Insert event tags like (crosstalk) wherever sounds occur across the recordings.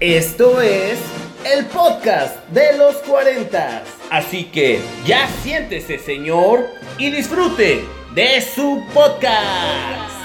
Esto es el podcast de los 40. Así que ya siéntese, señor, y disfrute de su podcast.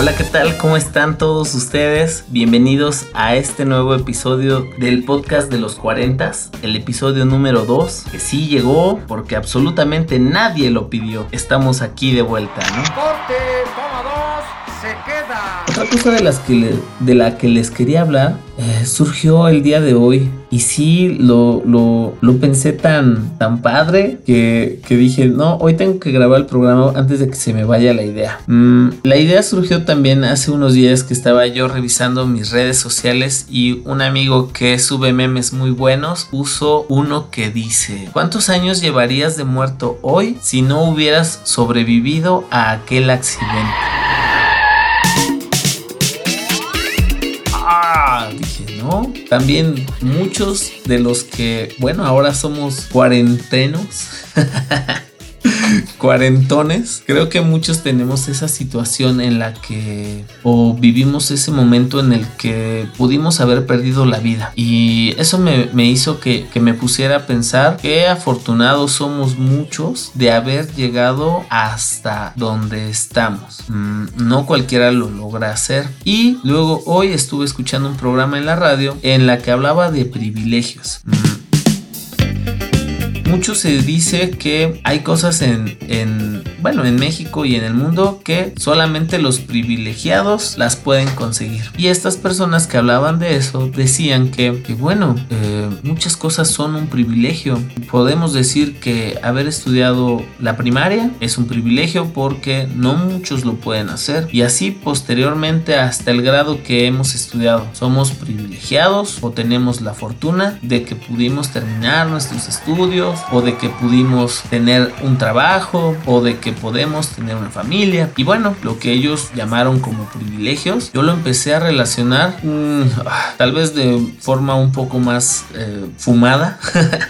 Hola, ¿qué tal? ¿Cómo están todos ustedes? Bienvenidos a este nuevo episodio del podcast de los 40, el episodio número 2, que sí llegó porque absolutamente nadie lo pidió. Estamos aquí de vuelta, ¿no? Corte, toma dos, se queda. Otra cosa de, las que de la que les quería hablar eh, surgió el día de hoy y sí lo, lo, lo pensé tan, tan padre que, que, dije, no, hoy tengo que grabar el programa antes de que se me vaya la idea. Mm, la idea surgió también hace unos días que estaba yo revisando mis redes sociales y un amigo que sube memes muy buenos puso uno que dice, ¿cuántos años llevarías de muerto hoy si no hubieras sobrevivido a aquel accidente? También muchos de los que, bueno, ahora somos cuarentenos. (laughs) cuarentones, creo que muchos tenemos esa situación en la que o vivimos ese momento en el que pudimos haber perdido la vida. Y eso me, hizo que, que, me pusiera a pensar que afortunados somos muchos de haber llegado hasta donde estamos. Mm, no cualquiera lo logra hacer. Y luego hoy estuve escuchando un programa en la radio en la que hablaba de privilegios. Mm, mucho se dice que hay cosas en, en, bueno, en México y en el mundo que solamente los privilegiados las pueden conseguir. Y estas personas que hablaban de eso decían que, bueno, eh, muchas cosas son un privilegio. Podemos decir que haber estudiado la primaria es un privilegio porque no muchos lo pueden hacer. Y así posteriormente hasta el grado que hemos estudiado. Somos privilegiados o tenemos la fortuna de que pudimos terminar nuestros estudios o de que pudimos tener un trabajo o de que podemos tener una familia. Y bueno lo que ellos llamaron como privilegios yo lo empecé a relacionar mmm, tal vez de forma un poco más eh, fumada. (laughs)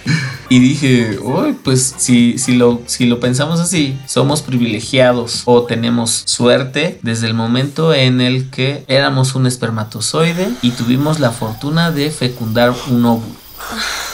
Y dije uy pues si, si, lo, si lo pensamos así somos privilegiados o tenemos suerte desde el momento en el que éramos un espermatozoide y tuvimos la fortuna de fecundar un óvulo (sighs)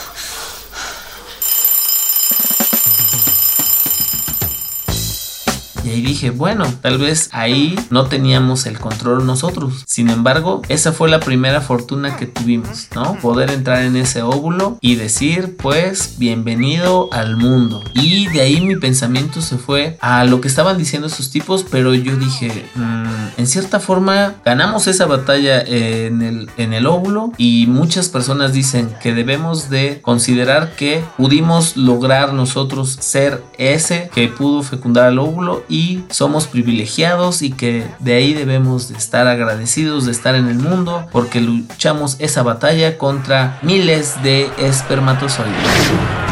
Y ahí dije, bueno, tal vez ahí no teníamos el control nosotros. Sin embargo, esa fue la primera fortuna que tuvimos, ¿no? Poder entrar en ese óvulo y decir, pues, bienvenido al mundo. Y de ahí mi pensamiento se fue a lo que estaban diciendo esos tipos, pero yo dije, mmm, en cierta forma, ganamos esa batalla en el, en el óvulo y muchas personas dicen que debemos de considerar que pudimos lograr nosotros ser ese que pudo fecundar el óvulo somos privilegiados y que de ahí debemos de estar agradecidos de estar en el mundo porque luchamos esa batalla contra miles de espermatozoides.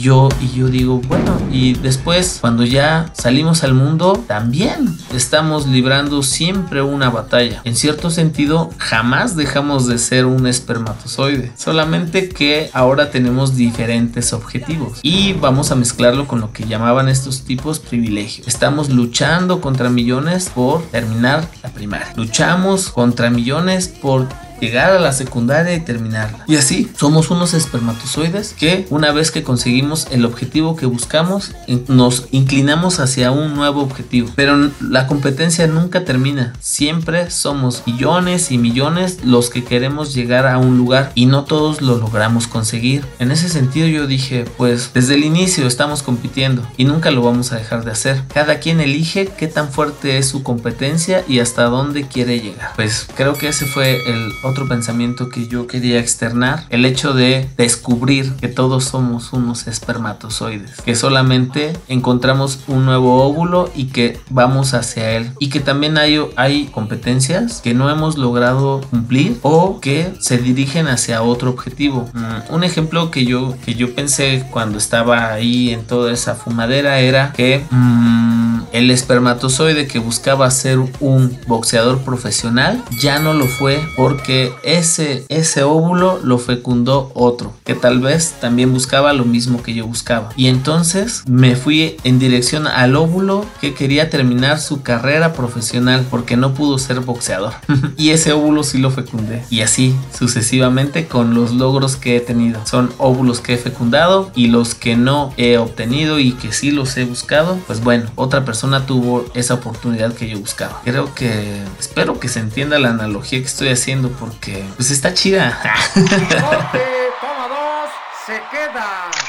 Yo, y yo digo, bueno, y después cuando ya salimos al mundo, también estamos librando siempre una batalla. En cierto sentido, jamás dejamos de ser un espermatozoide. Solamente que ahora tenemos diferentes objetivos. Y vamos a mezclarlo con lo que llamaban estos tipos privilegios. Estamos luchando contra millones por terminar la primaria. Luchamos contra millones por llegar a la secundaria y terminarla. Y así somos unos espermatozoides que una vez que conseguimos el objetivo que buscamos, nos inclinamos hacia un nuevo objetivo. Pero la competencia nunca termina. Siempre somos millones y millones los que queremos llegar a un lugar y no todos lo logramos conseguir. En ese sentido yo dije, pues desde el inicio estamos compitiendo y nunca lo vamos a dejar de hacer. Cada quien elige qué tan fuerte es su competencia y hasta dónde quiere llegar. Pues creo que ese fue el otro pensamiento que yo quería externar, el hecho de descubrir que todos somos unos espermatozoides, que solamente encontramos un nuevo óvulo y que vamos hacia él y que también hay, hay competencias que no hemos logrado cumplir o que se dirigen hacia otro objetivo. Mm, un ejemplo que yo, que yo pensé cuando estaba ahí en toda esa fumadera era que... Mmm, el espermatozoide que buscaba ser un boxeador profesional ya no lo fue porque ese, ese óvulo lo fecundó otro que tal vez también buscaba lo mismo que yo buscaba. Y entonces me fui en dirección al óvulo que quería terminar su carrera profesional porque no pudo ser boxeador. (laughs) y ese óvulo sí lo fecundé. Y así sucesivamente con los logros que he tenido. Son óvulos que he fecundado y los que no he obtenido y que sí los he buscado. Pues bueno, otra persona tuvo esa oportunidad que yo buscaba. Creo que espero que se entienda la analogía que estoy haciendo porque pues está chida. (laughs) toma dos, se queda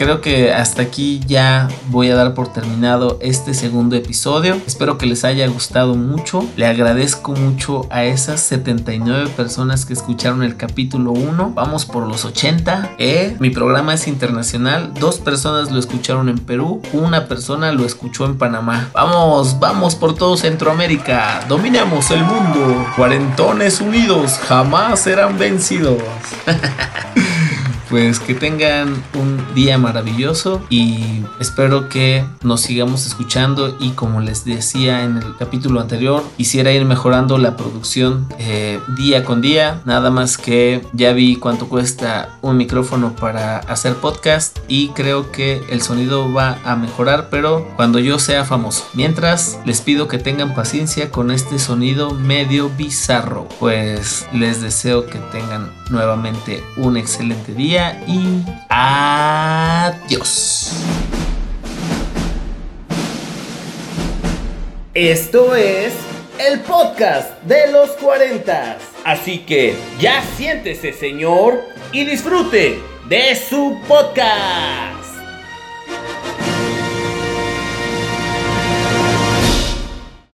creo que hasta aquí ya voy a dar por terminado este segundo episodio. Espero que les haya gustado mucho. Le agradezco mucho a esas 79 personas que escucharon el capítulo 1. Vamos por los 80. Eh, mi programa es internacional. Dos personas lo escucharon en Perú. Una persona lo escuchó en Panamá. Vamos, vamos por todo Centroamérica. Dominamos el mundo. Cuarentones unidos jamás serán vencidos. (laughs) pues que tengan un día maravilloso y espero que nos sigamos escuchando y como les decía en el capítulo anterior quisiera ir mejorando la producción eh, día con día. Nada más que ya vi cuánto cuesta un micrófono para hacer podcast y creo que el sonido va a mejorar pero cuando yo sea famoso. Mientras les pido que tengan paciencia con este sonido medio bizarro. Pues les deseo que tengan nuevamente un excelente día y adiós. Esto es el podcast de los 40. Así que ya siéntese, señor, y disfrute de su podcast.